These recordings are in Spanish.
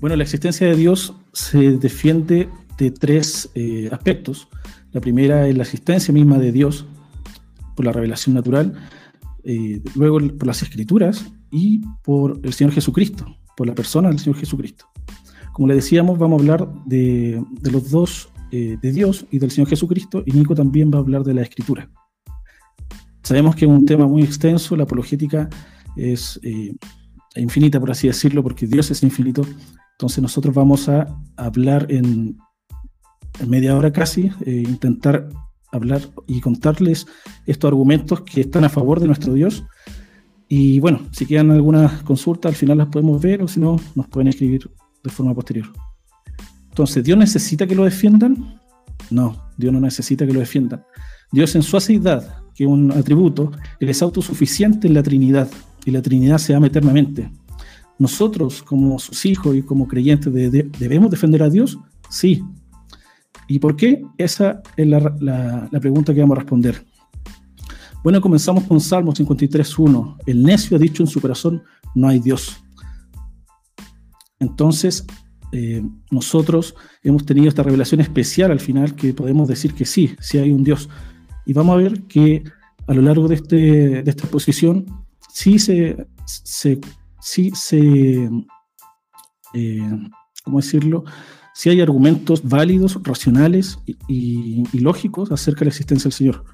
Bueno, la existencia de Dios se defiende de tres eh, aspectos. La primera es la existencia misma de Dios por la revelación natural, eh, luego por las escrituras y por el Señor Jesucristo, por la persona del Señor Jesucristo. Como le decíamos, vamos a hablar de, los dos, eh, de Dios y del Señor Jesucristo, y Nico también va a hablar de la escritura. Sabemos que es un tema muy extenso, la apologética es infinita, por así decirlo, porque Dios es infinito. Entonces nosotros vamos a hablar en, media hora casi, eh, intentar hablar y contarles estos argumentos que están a favor de nuestro Dios. Y bueno, si quedan algunas consultas, al final las podemos ver o si no, nos pueden escribir de forma posterior. Entonces, ¿Dios necesita que lo defiendan? No, Dios no necesita que lo defiendan. Dios en su aceidad, que es un atributo, es autosuficiente en la Trinidad y la Trinidad se ama eternamente. Nosotros, como sus hijos y como creyentes, ¿debemos defender a Dios? Sí. ¿Y por qué? Esa es la, pregunta que vamos a responder. Bueno, comenzamos con Salmo 53.1. El necio ha dicho en su corazón, no hay Dios. Entonces, eh, nosotros hemos tenido esta revelación especial al final que podemos decir que sí, sí hay un Dios. Y vamos a ver que a lo largo de, este, de esta exposición sí se, se, sí se eh, ¿cómo decirlo? Si hay argumentos válidos, racionales y, lógicos acerca de la existencia del Señor.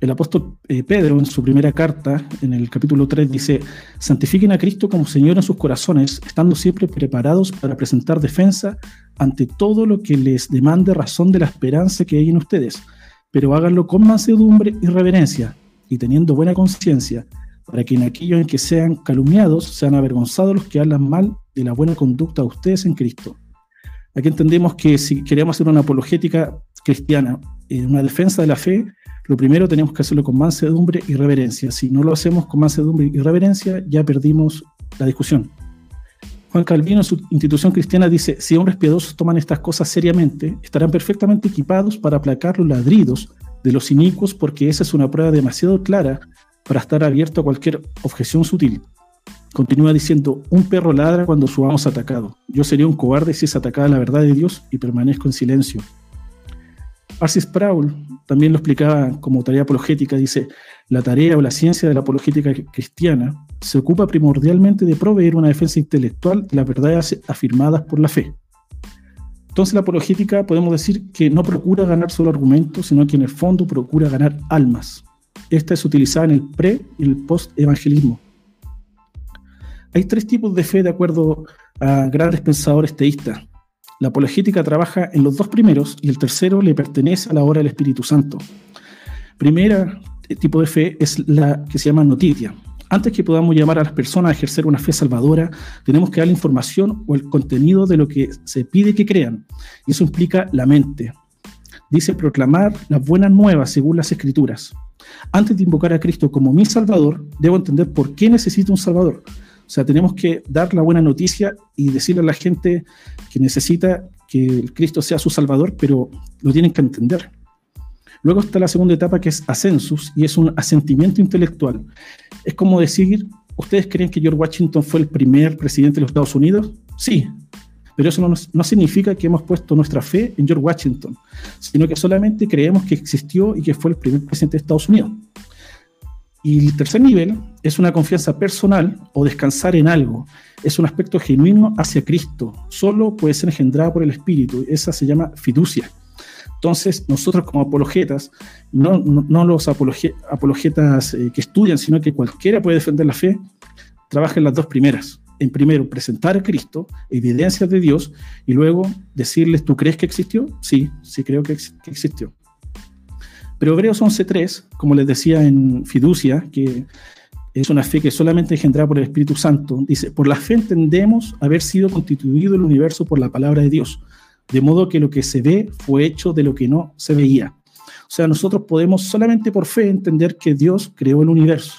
El apóstol eh, Pedro, en su primera carta, en el capítulo 3, dice, santifiquen a Cristo como Señor en sus corazones, estando siempre preparados para presentar defensa ante todo lo que les demande razón de la esperanza que hay en ustedes, pero háganlo con mansedumbre y reverencia, y teniendo buena conciencia, para que en aquello en que sean calumniados sean avergonzados los que hablan mal de la buena conducta de ustedes en Cristo. Aquí entendemos que si queremos hacer una apologética cristiana, en una defensa de la fe, lo primero tenemos que hacerlo con mansedumbre y reverencia. Si no lo hacemos con mansedumbre y reverencia, ya perdimos la discusión. Juan Calvino en su institución cristiana dice, si hombres piadosos toman estas cosas seriamente, estarán perfectamente equipados para aplacar los ladridos de los inicuos porque esa es una prueba demasiado clara para estar abierto a cualquier objeción sutil. Continúa diciendo, un perro ladra cuando su amo es atacado. Yo sería un cobarde si es atacada la verdad de Dios y permanezco en silencio. Arcis Sproul también lo explicaba como tarea apologética, dice, la tarea o la ciencia de la apologética cristiana se ocupa primordialmente de proveer una defensa intelectual de las verdades afirmadas por la fe. Entonces la apologética podemos decir que no procura ganar solo argumentos, sino que en el fondo procura ganar almas. Esta es utilizada en el pre y el post-evangelismo. Hay tres tipos de fe de acuerdo a grandes pensadores teístas. La apologética trabaja en los dos primeros y el tercero le pertenece a la obra del Espíritu Santo. Primera eh, tipo de fe es la que se llama noticia. Antes que podamos llamar a las personas a ejercer una fe salvadora, tenemos que dar la información o el contenido de lo que se pide que crean. Y eso implica la mente. Dice proclamar las buenas nuevas según las escrituras. Antes de invocar a Cristo como mi Salvador, debo entender por qué necesito un Salvador. O sea, tenemos que dar la buena noticia y decirle a la gente que necesita que Cristo sea su Salvador, pero lo tienen que entender. Luego está la segunda etapa que es ascensus y es un asentimiento intelectual. Es como decir, ¿ustedes creen que George Washington fue el primer presidente de los Estados Unidos? Sí, pero eso no, no, significa que hemos puesto nuestra fe en George Washington, sino que solamente creemos que existió y que fue el primer presidente de Estados Unidos. Y el tercer nivel es una confianza personal o descansar en algo. Es un aspecto genuino hacia Cristo. Solo puede ser engendrada por el Espíritu. Esa se llama fiducia. Entonces, nosotros como apologetas, no, no, los apologetas eh, que estudian, sino que cualquiera puede defender la fe, trabaja las dos primeras. En primero, presentar Cristo, evidencias de Dios, y luego decirles, ¿tú crees que existió? Sí, sí creo que, existió. Pero Hebreos 11.3, como les decía en Fiducia, que es una fe que solamente engendrada por el Espíritu Santo, dice, por la fe entendemos haber sido constituido el universo por la palabra de Dios, de modo que lo que se ve fue hecho de lo que no se veía. O sea, nosotros podemos solamente por fe entender que Dios creó el universo.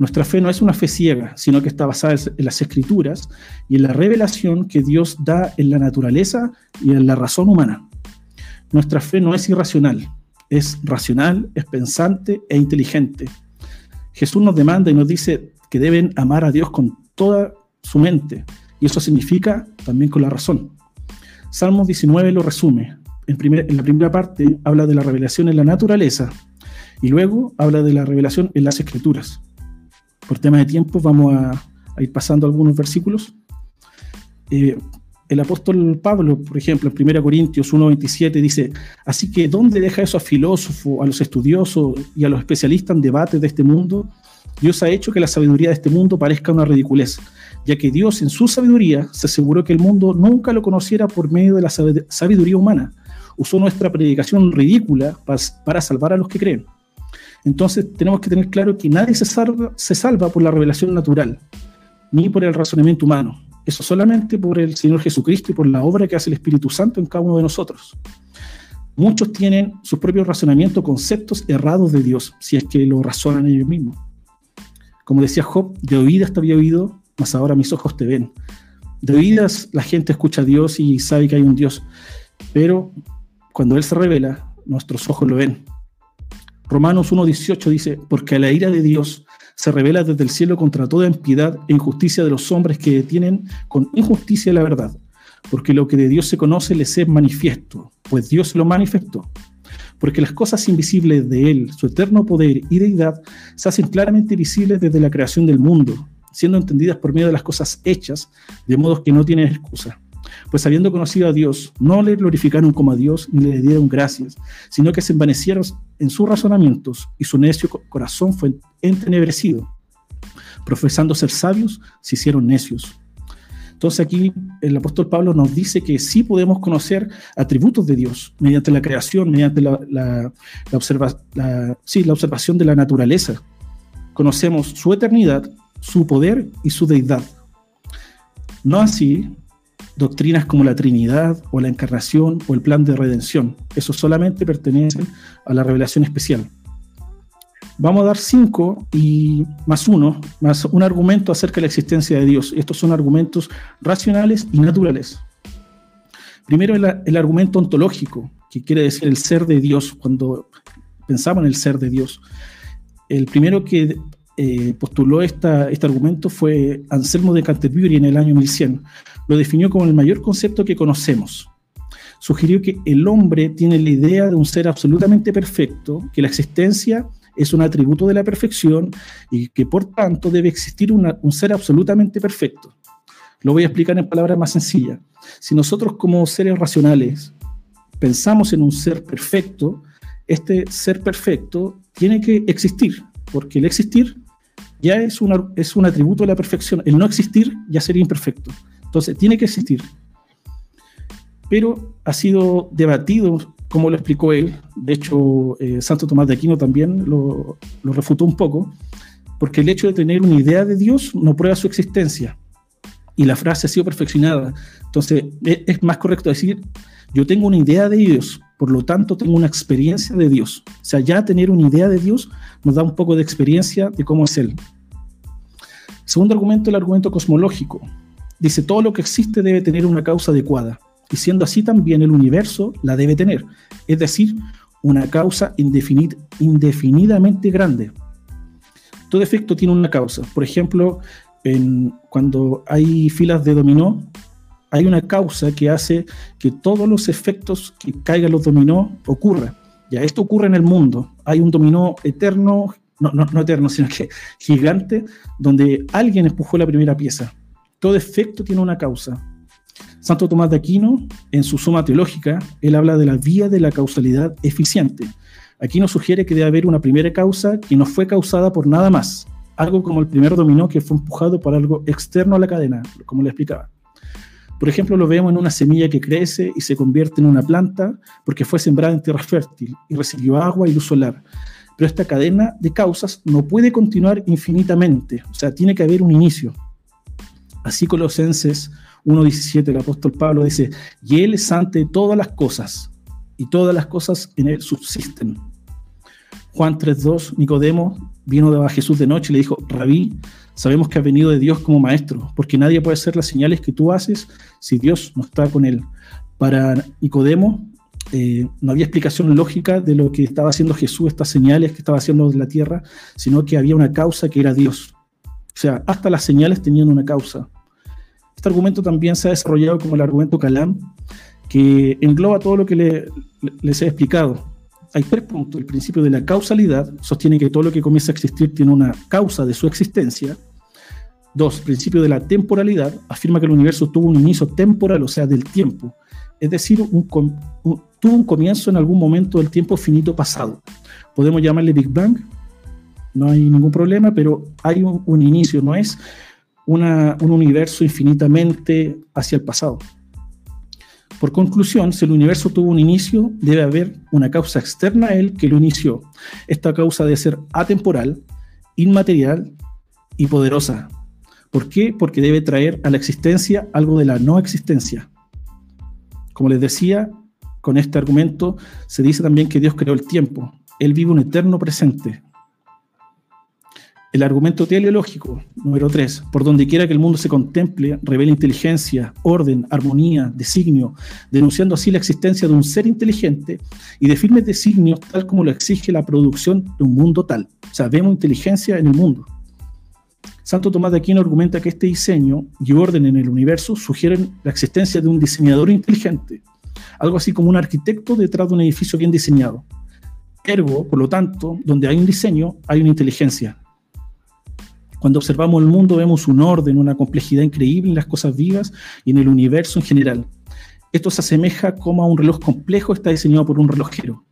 Nuestra fe no es una fe ciega, sino que está basada en las escrituras y en la revelación que Dios da en la naturaleza y en la razón humana. Nuestra fe no es irracional, es racional, es pensante e inteligente. Jesús nos demanda y nos dice que deben amar a Dios con toda su mente y eso significa también con la razón. Salmos 19 lo resume. En, en la primera parte habla de la revelación en la naturaleza y luego habla de la revelación en las escrituras. Por tema de tiempo vamos a, ir pasando algunos versículos. Eh, el apóstol Pablo, por ejemplo, en 1 Corintios 1.27 dice, así que ¿dónde deja eso a filósofos, a los estudiosos y a los especialistas en debates de este mundo? Dios ha hecho que la sabiduría de este mundo parezca una ridiculez, ya que Dios en su sabiduría se aseguró que el mundo nunca lo conociera por medio de la sabiduría humana. Usó nuestra predicación ridícula para salvar a los que creen. Entonces tenemos que tener claro que nadie se salva, por la revelación natural, ni por el razonamiento humano eso solamente por el Señor Jesucristo y por la obra que hace el Espíritu Santo en cada uno de nosotros. Muchos tienen sus propios razonamientos, conceptos errados de Dios, si es que lo razonan ellos mismos. Como decía Job, de oídas te había oído, mas ahora mis ojos te ven. De oídas la gente escucha a Dios y sabe que hay un Dios, pero cuando Él se revela, nuestros ojos lo ven. Romanos 1.18 dice, porque la ira de Dios se revela desde el cielo contra toda impiedad e injusticia de los hombres que detienen con injusticia la verdad, porque lo que de Dios se conoce les es manifiesto, pues Dios lo manifestó. Porque las cosas invisibles de Él, su eterno poder y deidad, se hacen claramente visibles desde la creación del mundo, siendo entendidas por medio de las cosas hechas, de modo que no tienen excusa pues habiendo conocido a Dios, no le glorificaron como a Dios ni le dieron gracias, sino que se envanecieron en sus razonamientos y su necio corazón fue entenebrecido. Profesando ser sabios, se hicieron necios. Entonces aquí el apóstol Pablo nos dice que sí podemos conocer atributos de Dios mediante la creación, mediante la, observación de la naturaleza. Conocemos su eternidad, su poder y su deidad. No así doctrinas como la Trinidad o la Encarnación o el plan de redención. Eso solamente pertenece a la revelación especial. Vamos a dar cinco y más uno, más un argumento acerca de la existencia de Dios. Estos son argumentos racionales y naturales. Primero el, argumento ontológico, que quiere decir el ser de Dios, cuando pensamos en el ser de Dios. El primero que eh, postuló esta, este argumento fue Anselmo de Canterbury en el año 1100. Lo definió como el mayor concepto que conocemos. Sugirió que el hombre tiene la idea de un ser absolutamente perfecto, que la existencia es un atributo de la perfección y que por tanto debe existir un ser absolutamente perfecto. Lo voy a explicar en palabras más sencillas. Si nosotros como seres racionales pensamos en un ser perfecto, este ser perfecto tiene que existir, porque el existir ya es, es un atributo de la perfección. El no existir ya sería imperfecto. Entonces, tiene que existir. Pero ha sido debatido, como lo explicó él. De hecho, eh, Santo Tomás de Aquino también lo, lo refutó un poco, porque el hecho de tener una idea de Dios no prueba su existencia. Y la frase ha sido perfeccionada. Entonces, e, es más correcto decir, yo tengo una idea de Dios, por lo tanto tengo una experiencia de Dios. O sea, ya tener una idea de Dios nos da un poco de experiencia de cómo es Él. Segundo argumento, el argumento cosmológico. Dice, todo lo que existe debe tener una causa adecuada, y siendo así también el universo la debe tener, es decir, una causa indefinidamente grande. Todo efecto tiene una causa. Por ejemplo, en, cuando hay filas de dominó, hay una causa que hace que todos los efectos que caigan los dominó ocurran. Ya esto ocurre en el mundo. Hay un dominó eterno, no, no, no eterno, sino que gigante, donde alguien empujó la primera pieza. Todo efecto tiene una causa. Santo Tomás de Aquino, en su suma teológica, él habla de la vía de la causalidad eficiente. Aquí nos sugiere que debe haber una primera causa que no fue causada por nada más, algo como el primer dominó que fue empujado por algo externo a la cadena, como le explicaba. Por ejemplo, lo vemos en una semilla que crece y se convierte en una planta porque fue sembrada en tierra fértil y recibió agua y luz solar. Pero esta cadena de causas no puede continuar infinitamente, o sea, tiene que haber un inicio. Así Colosenses 1.17, el apóstol Pablo dice, y Él es ante todas las cosas, y todas las cosas en Él subsisten. Juan 3.2, Nicodemo vino de Jesús de noche y le dijo, Rabí, sabemos que ha venido de Dios como maestro, porque nadie puede hacer las señales que tú haces si Dios no está con él. Para Nicodemo eh, no había explicación lógica de lo que estaba haciendo Jesús, estas señales que estaba haciendo en la tierra, sino que había una causa que era Dios. O sea, hasta las señales tenían una causa. Este argumento también se ha desarrollado como el argumento Calam, que engloba todo lo que les he explicado. Hay tres puntos. El principio de la causalidad sostiene que todo lo que comienza a existir tiene una causa de su existencia. Dos, principio de la temporalidad afirma que el universo tuvo un inicio temporal, o sea, del tiempo. Es decir, tuvo un comienzo en algún momento del tiempo finito pasado. Podemos llamarle Big Bang, no hay ningún problema, pero hay un, inicio, no es un universo infinitamente hacia el pasado. Por conclusión, si el universo tuvo un inicio, debe haber una causa externa a él que lo inició. Esta causa debe ser atemporal, inmaterial y poderosa. ¿Por qué? Porque debe traer a la existencia algo de la no existencia. Como les decía, con este argumento se dice también que Dios creó el tiempo. Él vive un eterno presente, el argumento teleológico, número 3, por donde quiera que el mundo se contemple, revela inteligencia, orden, armonía, designio, denunciando así la existencia de un ser inteligente y de firmes designios tal como lo exige la producción de un mundo tal. O sea, vemos inteligencia en el mundo. Santo Tomás de Aquino argumenta que este diseño y orden en el universo sugieren la existencia de un diseñador inteligente, algo así como un arquitecto detrás de un edificio bien diseñado. Ergo, por lo tanto, donde hay un diseño, hay una inteligencia, cuando observamos el mundo vemos un orden, una complejidad increíble en las cosas vivas y en el universo en general. Esto se asemeja como a un reloj complejo está diseñado por un relojero.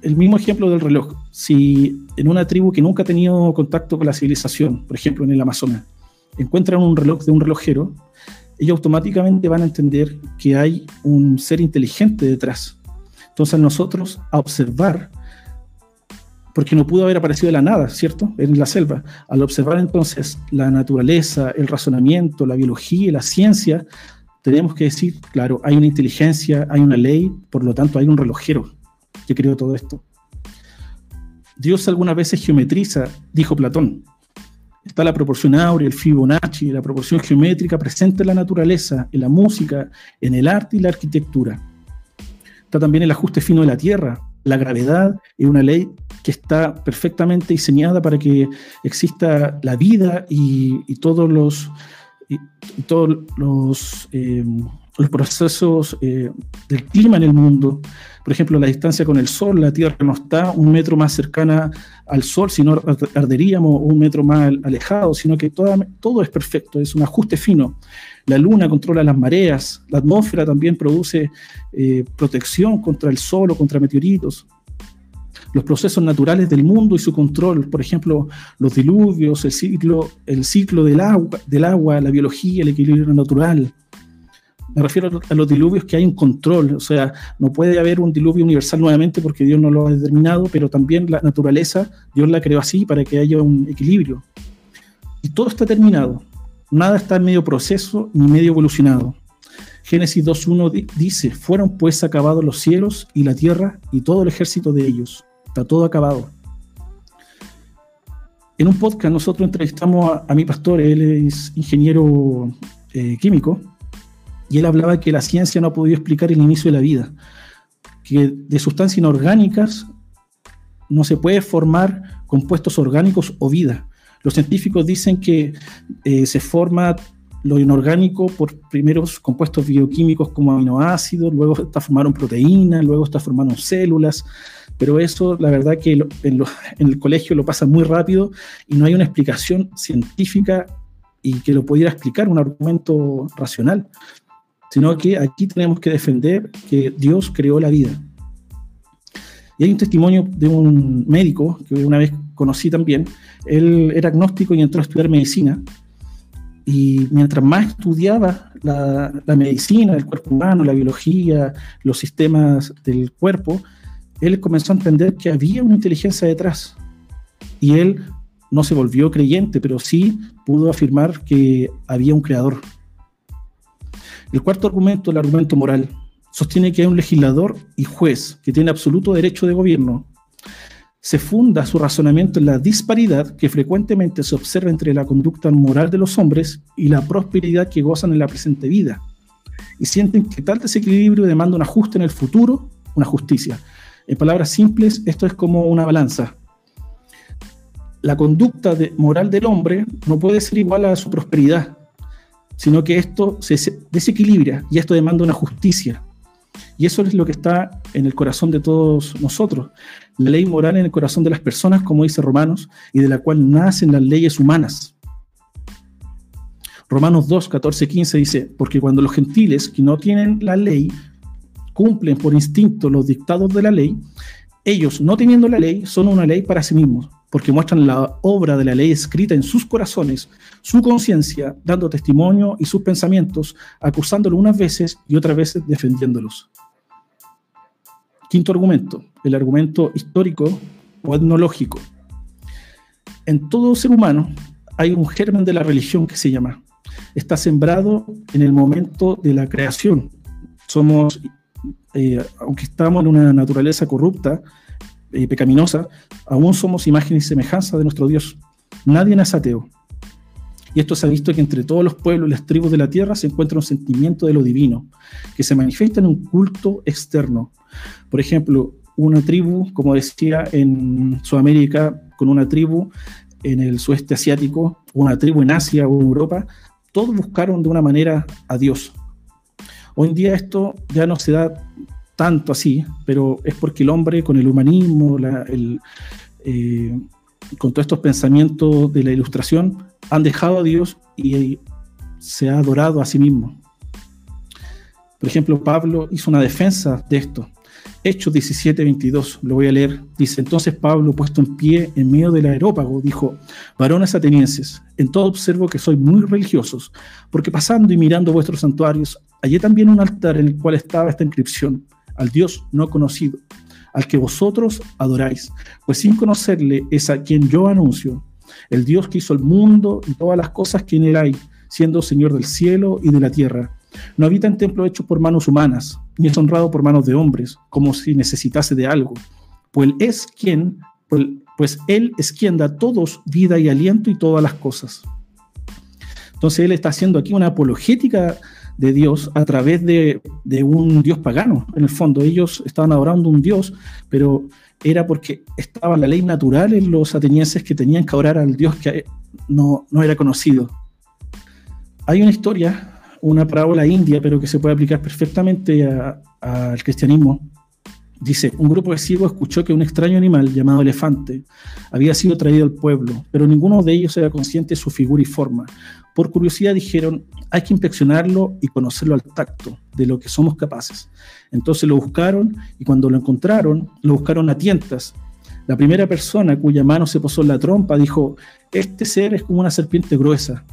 El mismo ejemplo del reloj. Si en una tribu que nunca ha tenido contacto con la civilización, por ejemplo en el Amazonas, encuentran un reloj de un relojero, ellos automáticamente van a entender que hay un ser inteligente detrás. Entonces nosotros a observar porque no pudo haber aparecido de la nada, ¿cierto? En la selva. Al observar entonces la naturaleza, el razonamiento, la biología la ciencia, tenemos que decir, claro, hay una inteligencia, hay una ley, por lo tanto hay un relojero que creó todo esto. Dios algunas veces geometriza, dijo Platón. Está la proporción áurea, el Fibonacci, la proporción geométrica presente en la naturaleza, en la música, en el arte y la arquitectura. Está también el ajuste fino de la tierra, la gravedad es una ley que está perfectamente diseñada para que exista la vida y, todos los, todos los, eh, procesos eh, del clima en el mundo. Por ejemplo, la distancia con el Sol, la Tierra no está un metro más cercana al Sol, sino arderíamos un metro más alejado, sino que todo es perfecto, es un ajuste fino. La Luna controla las mareas, la atmósfera también produce eh, protección contra el Sol o contra meteoritos los procesos naturales del mundo y su control, por ejemplo, los diluvios, el ciclo, el ciclo del, agua, del agua, la biología, el equilibrio natural. Me refiero a los diluvios que hay un control, o sea, no puede haber un diluvio universal nuevamente porque Dios no lo ha determinado, pero también la naturaleza, Dios la creó así para que haya un equilibrio. Y todo está terminado, nada está en medio proceso ni medio evolucionado. Génesis 2.1 dice, fueron pues acabados los cielos y la tierra y todo el ejército de ellos está todo acabado. En un podcast nosotros entrevistamos a, mi pastor, él es ingeniero eh, químico, y él hablaba que la ciencia no ha podido explicar el inicio de la vida, que de sustancias inorgánicas no se puede formar compuestos orgánicos o vida. Los científicos dicen que eh, se forma lo inorgánico por primeros compuestos bioquímicos como aminoácidos, luego está formaron proteínas, luego está formaron células, pero eso la verdad que en, el colegio lo pasa muy rápido y no hay una explicación científica y que lo pudiera explicar un argumento racional, sino que aquí tenemos que defender que Dios creó la vida. Y hay un testimonio de un médico que una vez conocí también, él era agnóstico y entró a estudiar medicina, y mientras más estudiaba la, medicina, el cuerpo humano, la biología, los sistemas del cuerpo, él comenzó a entender que había una inteligencia detrás. Y él no se volvió creyente, pero sí pudo afirmar que había un creador. El cuarto argumento, el argumento moral, sostiene que hay un legislador y juez que tiene absoluto derecho de gobierno. Se funda su razonamiento en la disparidad que frecuentemente se observa entre la conducta moral de los hombres y la prosperidad que gozan en la presente vida. Y sienten que tal desequilibrio demanda un ajuste en el futuro, una justicia. En palabras simples, esto es como una balanza. La conducta moral del hombre no puede ser igual a su prosperidad. sino que esto se desequilibra y esto demanda una justicia. Y eso es lo que está en el corazón de todos nosotros. La ley moral en el corazón de las personas, como dice Romanos, y de la cual nacen las leyes humanas. Romanos 2, 14, 15 dice, porque cuando los gentiles que no tienen la ley cumplen por instinto los dictados de la ley, ellos, no teniendo la ley, son una ley para sí mismos, porque muestran la obra de la ley escrita en sus corazones, su conciencia, dando testimonio y sus pensamientos, acusándolo unas veces y otras veces defendiéndolos. Quinto argumento, el argumento histórico o etnológico. En todo ser humano hay un germen de la religión que se llama está sembrado en el momento de la creación. Somos, eh, aunque estamos en una naturaleza corrupta y pecaminosa, aún somos imagen y semejanza de nuestro Dios. Nadie es ateo. Y esto se ha visto que entre todos los pueblos y las tribus de la tierra se encuentra un sentimiento de lo divino, que se manifiesta en un culto externo. Por ejemplo, una tribu, como decía en Sudamérica, con una tribu en el sudeste asiático, una tribu en Asia o en Europa, todos buscaron de una manera a Dios. Hoy en día esto ya no se da tanto así, pero es porque el hombre con el humanismo, eh, con todos estos pensamientos de la ilustración, han dejado a Dios y se ha adorado a sí mismo. Por ejemplo, Pablo hizo una defensa de esto. Hechos 17, 22, lo voy a leer. Dice, entonces Pablo, puesto en pie en medio del aerópago, dijo, varones atenienses, en todo observo que sois muy religiosos, porque pasando y mirando vuestros santuarios, hallé también un altar en el cual estaba esta inscripción, al Dios no conocido, al que vosotros adoráis, pues sin conocerle es a quien yo anuncio, el Dios que hizo el mundo y todas las cosas que en él hay, siendo Señor del cielo y de la tierra no habita en templo hecho por manos humanas, ni es honrado por manos de hombres, como si necesitase de algo. Pues él es quien, pues, pues él es quien da a todos vida y aliento y todas las cosas. Entonces él está haciendo aquí una apologética de Dios a través de, de, un Dios pagano. En el fondo, ellos estaban adorando un Dios, pero era porque estaba la ley natural en los atenienses que tenían que adorar al Dios que no, no era conocido. Hay una historia una parábola india, pero que se puede aplicar perfectamente al cristianismo. Dice, un grupo de ciegos escuchó que un extraño animal llamado elefante había sido traído al pueblo, pero ninguno de ellos era consciente de su figura y forma. Por curiosidad dijeron, hay que inspeccionarlo y conocerlo al tacto, de lo que somos capaces. Entonces lo buscaron y cuando lo encontraron, lo buscaron a tientas. La primera persona cuya mano se posó en la trompa dijo, este ser es como una serpiente gruesa.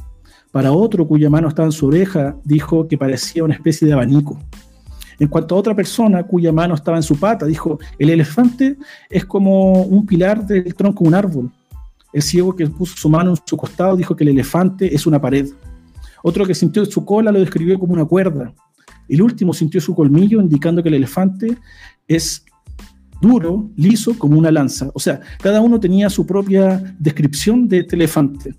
Para otro cuya mano estaba en su oreja, dijo que parecía una especie de abanico. En cuanto a otra persona cuya mano estaba en su pata, dijo, el elefante es como un pilar del tronco de un árbol. El ciego que puso su mano en su costado dijo que el elefante es una pared. Otro que sintió su cola lo describió como una cuerda. El último sintió su colmillo, indicando que el elefante es duro, liso, como una lanza. O sea, cada uno tenía su propia descripción de este elefante.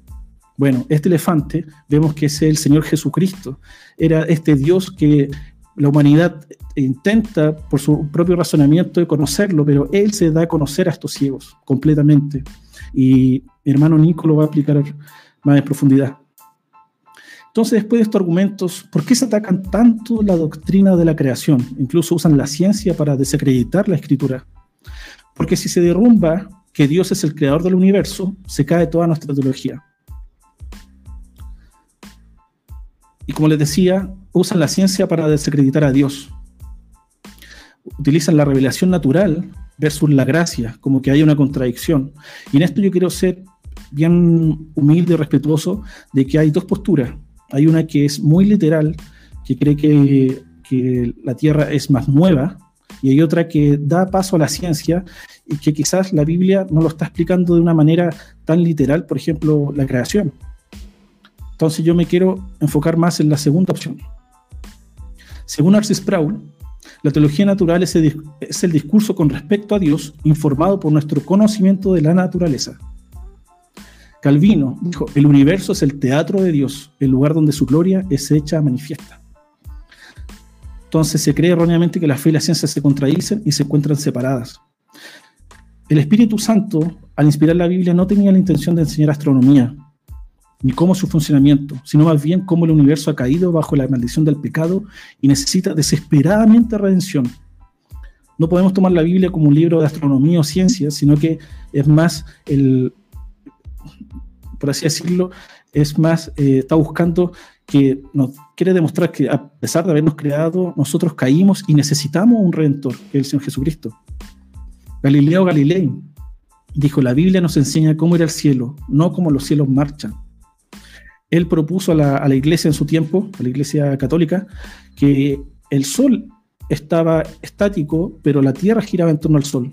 Bueno, este elefante vemos que es el Señor Jesucristo. Era este Dios que la humanidad intenta por su propio razonamiento de conocerlo, pero Él se da a conocer a estos ciegos completamente. Y mi hermano Nico lo va a explicar más en profundidad. Entonces, después de estos argumentos, ¿por qué se atacan tanto la doctrina de la creación? Incluso usan la ciencia para desacreditar la escritura. Porque si se derrumba que Dios es el creador del universo, se cae toda nuestra teología. Y como les decía, usan la ciencia para desacreditar a Dios. Utilizan la revelación natural versus la gracia, como que hay una contradicción. Y en esto yo quiero ser bien humilde y respetuoso de que hay dos posturas. Hay una que es muy literal, que cree que, que la Tierra es más nueva, y hay otra que da paso a la ciencia y que quizás la Biblia no lo está explicando de una manera tan literal, por ejemplo, la creación. Entonces yo me quiero enfocar más en la segunda opción. Según Arcis Sproul, la teología natural es el, es el discurso con respecto a Dios informado por nuestro conocimiento de la naturaleza. Calvino dijo, el universo es el teatro de Dios, el lugar donde su gloria es hecha manifiesta. Entonces se cree erróneamente que la fe y la ciencia se contradicen y se encuentran separadas. El Espíritu Santo, al inspirar la Biblia, no tenía la intención de enseñar astronomía, ni cómo su funcionamiento, sino más bien cómo el universo ha caído bajo la maldición del pecado y necesita desesperadamente redención. No podemos tomar la Biblia como un libro de astronomía o ciencia, sino que es más el, por así decirlo, es más, eh, está buscando que nos quiere demostrar que a pesar de habernos creado, nosotros caímos y necesitamos un redentor, que es el Señor Jesucristo. Galileo Galilei dijo, la Biblia nos enseña cómo ir al cielo, no cómo los cielos marchan. Él propuso a la, iglesia en su tiempo, a la iglesia católica, que el sol estaba estático, pero la tierra giraba en torno al sol.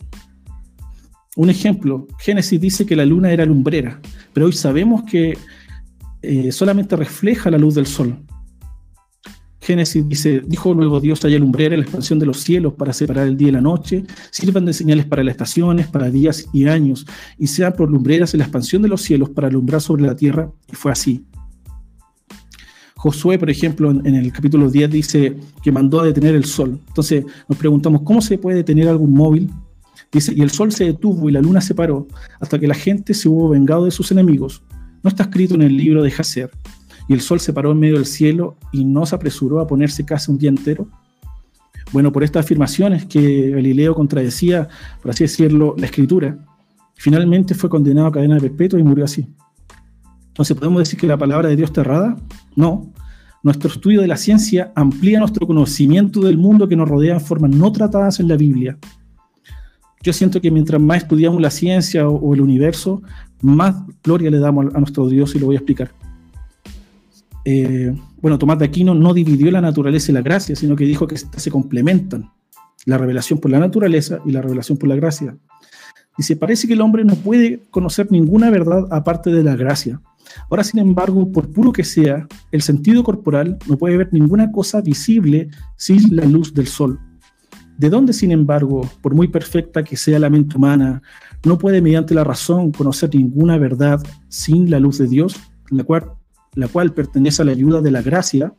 Un ejemplo, Génesis dice que la luna era lumbrera, pero hoy sabemos que eh, solamente refleja la luz del sol. Génesis dice, dijo luego Dios haya lumbrera la expansión de los cielos para separar el día y la noche, sirvan de señales para las estaciones, para días y años, y sean por lumbreras en la expansión de los cielos para alumbrar sobre la tierra, y fue así. Josué, por ejemplo, en, el capítulo 10 dice que mandó a detener el sol. Entonces nos preguntamos, ¿cómo se puede detener algún móvil? Dice, y el sol se detuvo y la luna se paró hasta que la gente se hubo vengado de sus enemigos. No está escrito en el libro de Jacer. Y el sol se paró en medio del cielo y no se apresuró a ponerse casi un día entero. Bueno, por estas afirmaciones que Galileo contradecía, por así decirlo, la escritura, finalmente fue condenado a cadena perpetua y murió así. Entonces, ¿podemos decir que la palabra de Dios está errada? No. Nuestro estudio de la ciencia amplía nuestro conocimiento del mundo que nos rodea en formas no tratadas en la Biblia. Yo siento que mientras más estudiamos la ciencia o, el universo, más gloria le damos a nuestro Dios y lo voy a explicar. Eh, bueno, Tomás de Aquino no dividió la naturaleza y la gracia, sino que dijo que se complementan, la revelación por la naturaleza y la revelación por la gracia. Dice, parece que el hombre no puede conocer ninguna verdad aparte de la gracia. Ahora, sin embargo, por puro que sea, el sentido corporal no puede ver ninguna cosa visible sin la luz del sol. ¿De dónde, sin embargo, por muy perfecta que sea la mente humana, no puede mediante la razón conocer ninguna verdad sin la luz de Dios, la cual, la cual pertenece a la ayuda de la gracia.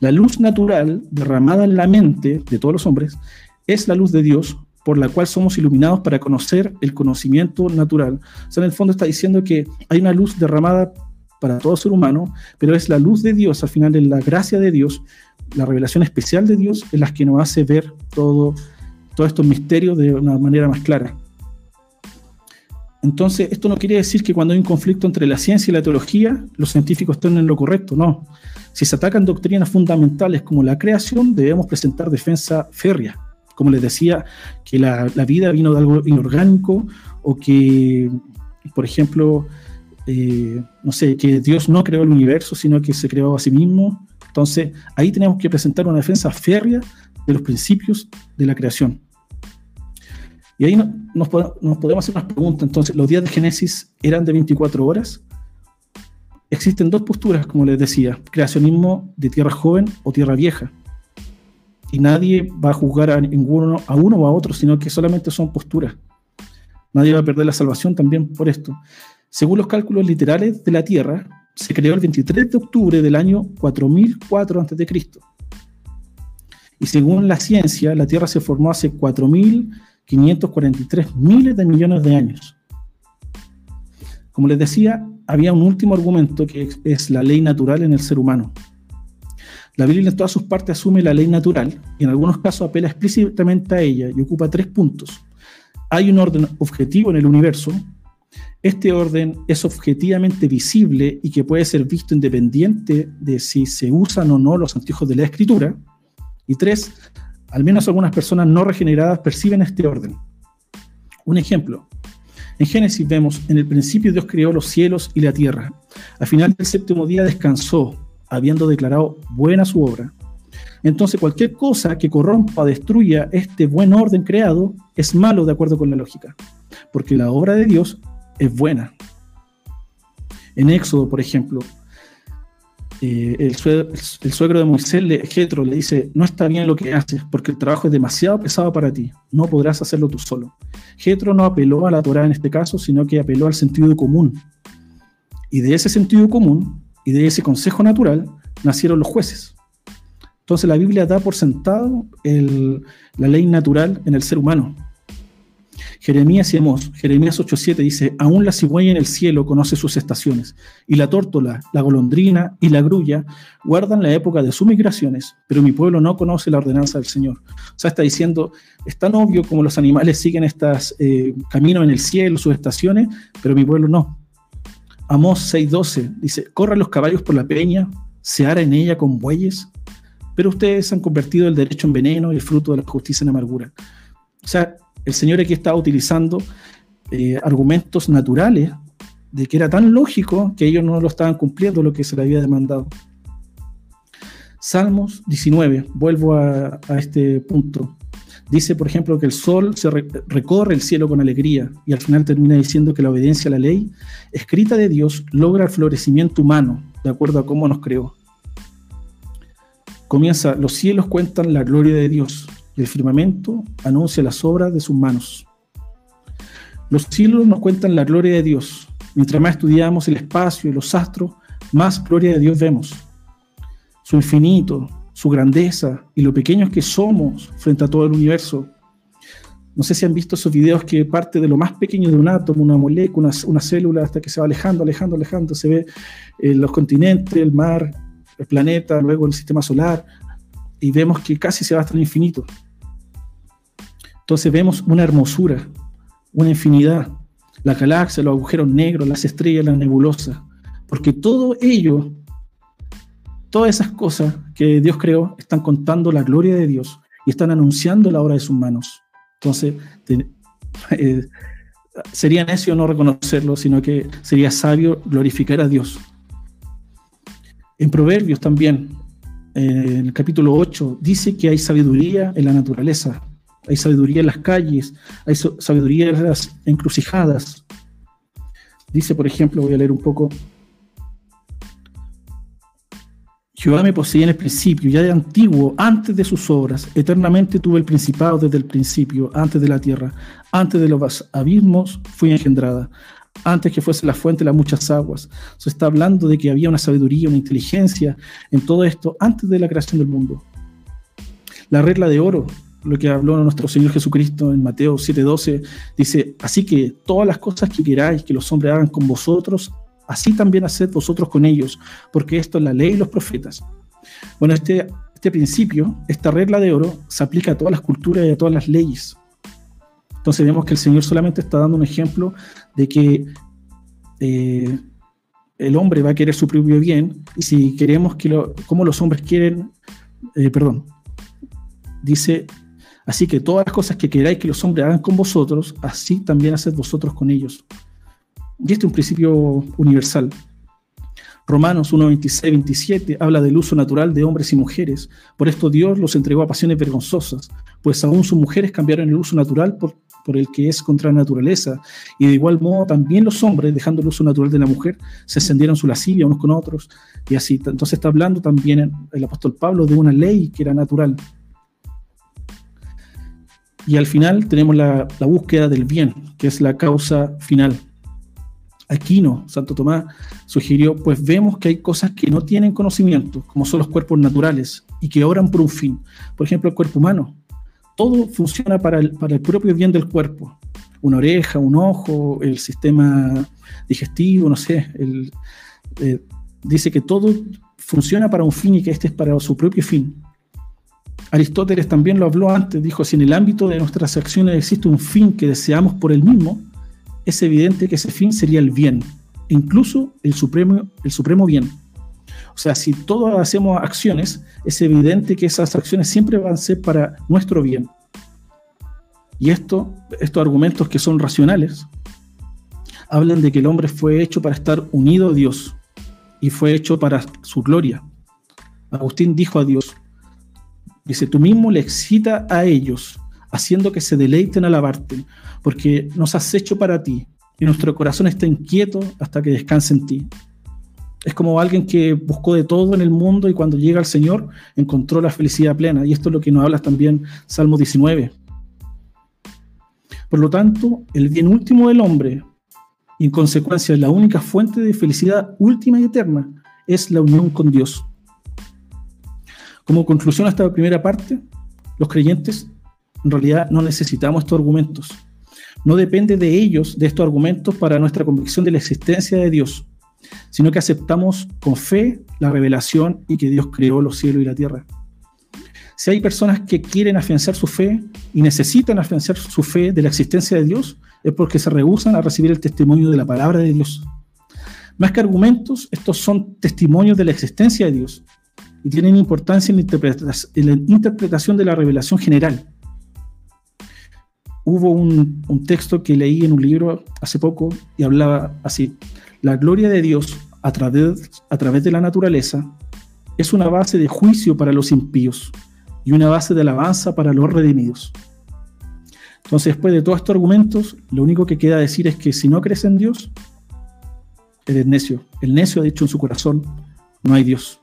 La luz natural derramada en la mente de todos los hombres es la luz de Dios por la cual somos iluminados para conocer el conocimiento natural. O sea, en el fondo está diciendo que hay una luz derramada para todo ser humano, pero es la luz de Dios, al final es la gracia de Dios, la revelación especial de Dios, en las que nos hace ver todo, todos estos misterios de una manera más clara. Entonces, esto no quiere decir que cuando hay un conflicto entre la ciencia y la teología, los científicos estén en lo correcto, no. Si se atacan doctrinas fundamentales como la creación, debemos presentar defensa férrea. Como les decía, que la, la vida vino de algo inorgánico o que, por ejemplo, eh, no sé, que Dios no creó el universo, sino que se creó a sí mismo. Entonces, ahí tenemos que presentar una defensa férrea de los principios de la creación. Y ahí nos, nos, podemos hacer unas preguntas. Entonces, ¿los días de Génesis eran de 24 horas? Existen dos posturas, como les decía, creacionismo de tierra joven o tierra vieja. Y nadie va a juzgar a, ninguno, a uno o a otro, sino que solamente son posturas. Nadie va a perder la salvación también por esto. Según los cálculos literales de la Tierra, se creó el 23 de octubre del año 4004 a.C. Y según la ciencia, la Tierra se formó hace 4000 543 miles de millones de años. Como les decía, había un último argumento que es la ley natural en el ser humano. La Biblia en todas sus partes asume la ley natural y en algunos casos apela explícitamente a ella y ocupa tres puntos. Hay un orden objetivo en el universo. Este orden es objetivamente visible y que puede ser visto independiente de si se usan o no los anteojos de la escritura. Y tres, al menos algunas personas no regeneradas perciben este orden. Un ejemplo. En Génesis vemos, en el principio Dios creó los cielos y la tierra. Al final del séptimo día descansó, habiendo declarado buena su obra. Entonces cualquier cosa que corrompa destruya este buen orden creado es malo de acuerdo con la lógica, porque la obra de Dios es buena. En Éxodo, por ejemplo, eh, el, suegro, de Moisés, le, Jetro, le dice, no está bien lo que haces porque el trabajo es demasiado pesado para ti, no podrás hacerlo tú solo. Jetro no apeló a la Torah en este caso, sino que apeló al sentido común. Y de ese sentido común y de ese consejo natural nacieron los jueces. Entonces la Biblia da por sentado la ley natural en el ser humano. Jeremías y Amós, Jeremías 8.7 dice, aún la cigüeña en el cielo conoce sus estaciones, y la tórtola, la golondrina y la grulla guardan la época de sus migraciones, pero mi pueblo no conoce la ordenanza del Señor. O sea, está diciendo, es tan obvio como los animales siguen estos eh, caminos en el cielo, sus estaciones, pero mi pueblo no. Amós 6.12 dice, corran los caballos por la peña, se ara en ella con bueyes, pero ustedes han convertido el derecho en veneno y el fruto de la justicia en amargura. O sea, el Señor aquí estaba utilizando eh, argumentos naturales de que era tan lógico que ellos no lo estaban cumpliendo lo que se le había demandado. Salmos 19, vuelvo a, este punto. Dice, por ejemplo, que el sol se recorre el cielo con alegría y al final termina diciendo que la obediencia a la ley escrita de Dios logra el florecimiento humano de acuerdo a cómo nos creó. Comienza, los cielos cuentan la gloria de Dios el firmamento anuncia las obras de sus manos. Los cielos nos cuentan la gloria de Dios. Mientras más estudiamos el espacio y los astros, más gloria de Dios vemos. Su infinito, su grandeza y lo pequeños que somos frente a todo el universo. No sé si han visto esos videos que parte de lo más pequeño de un átomo, una molécula, una, célula, hasta que se va alejando, alejando, alejando. Se ve eh, los continentes, el mar, el planeta, luego el sistema solar, y vemos que casi se va hasta el infinito. Entonces vemos una hermosura, una infinidad, la galaxia, los agujeros negros, las estrellas, las nebulosas, porque todo ello, todas esas cosas que Dios creó, están contando la gloria de Dios y están anunciando la obra de sus manos. Entonces, eh, sería necio no reconocerlo, sino que sería sabio glorificar a Dios. En Proverbios también, en el capítulo 8, dice que hay sabiduría en la naturaleza, hay sabiduría en las calles, hay sabiduría en las encrucijadas. Dice, por ejemplo, voy a leer un poco. Jehová me poseía en el principio, ya de antiguo, antes de sus obras. Eternamente tuve el principado desde el principio, antes de la tierra. Antes de los abismos fui engendrada. Antes que fuese la fuente de las muchas aguas. Se está hablando de que había una sabiduría, una inteligencia en todo esto antes de la creación del mundo. La regla de oro lo que habló nuestro Señor Jesucristo en Mateo 7:12, dice, así que todas las cosas que queráis que los hombres hagan con vosotros, así también haced vosotros con ellos, porque esto es la ley y los profetas. Bueno, este, este principio, esta regla de oro, se aplica a todas las culturas y a todas las leyes. Entonces vemos que el Señor solamente está dando un ejemplo de que eh, el hombre va a querer su propio bien, y si queremos que lo, como los hombres quieren, eh, perdón, dice Así que todas las cosas que queráis que los hombres hagan con vosotros, así también haced vosotros con ellos. Y este es un principio universal. Romanos 1, 26, 27 habla del uso natural de hombres y mujeres. Por esto Dios los entregó a pasiones vergonzosas, pues aún sus mujeres cambiaron el uso natural por, por el que es contra la naturaleza. Y de igual modo también los hombres, dejando el uso natural de la mujer, se encendieron su lascivia unos con otros. Y así, entonces está hablando también el apóstol Pablo de una ley que era natural. Y al final tenemos la, búsqueda del bien, que es la causa final. Aquino, Santo Tomás, sugirió, pues vemos que hay cosas que no tienen conocimiento, como son los cuerpos naturales, y que obran por un fin. Por ejemplo, el cuerpo humano. Todo funciona para el, para el propio bien del cuerpo. Una oreja, un ojo, el sistema digestivo, no sé. Eh, dice que todo funciona para un fin y que este es para su propio fin. Aristóteles también lo habló antes, dijo, si en el ámbito de nuestras acciones existe un fin que deseamos por el mismo, es evidente que ese fin sería el bien, incluso el supremo, el supremo bien. O sea, si todos hacemos acciones, es evidente que esas acciones siempre van a ser para nuestro bien. Y esto, estos argumentos que son racionales, hablan de que el hombre fue hecho para estar unido a Dios y fue hecho para su gloria. Agustín dijo a Dios, Dice, tú mismo le excita a ellos, haciendo que se deleiten alabarte, porque nos has hecho para ti, y nuestro corazón está inquieto hasta que descanse en ti. Es como alguien que buscó de todo en el mundo y cuando llega al Señor encontró la felicidad plena. Y esto es lo que nos habla también Salmo 19. Por lo tanto, el bien último del hombre, y en consecuencia la única fuente de felicidad última y eterna, es la unión con Dios. Como conclusión a esta primera parte, los creyentes en realidad no necesitamos estos argumentos, no depende de ellos, de estos argumentos, para nuestra convicción de la existencia de Dios, sino que aceptamos con fe la revelación y que Dios creó los cielos y la tierra. Si hay personas que quieren afianzar su fe y necesitan afianzar su fe de la existencia de Dios, es porque se rehusan a recibir el testimonio de la palabra de Dios. Más que argumentos, estos son testimonios de la existencia de Dios y tienen importancia en la interpretación de la revelación general. Hubo un, texto que leí en un libro hace poco y hablaba así, la gloria de Dios a través, a través de la naturaleza es una base de juicio para los impíos y una base de alabanza para los redimidos. Entonces, después de todos estos argumentos, lo único que queda decir es que si no crees en Dios, eres necio. El necio ha dicho en su corazón, no hay Dios.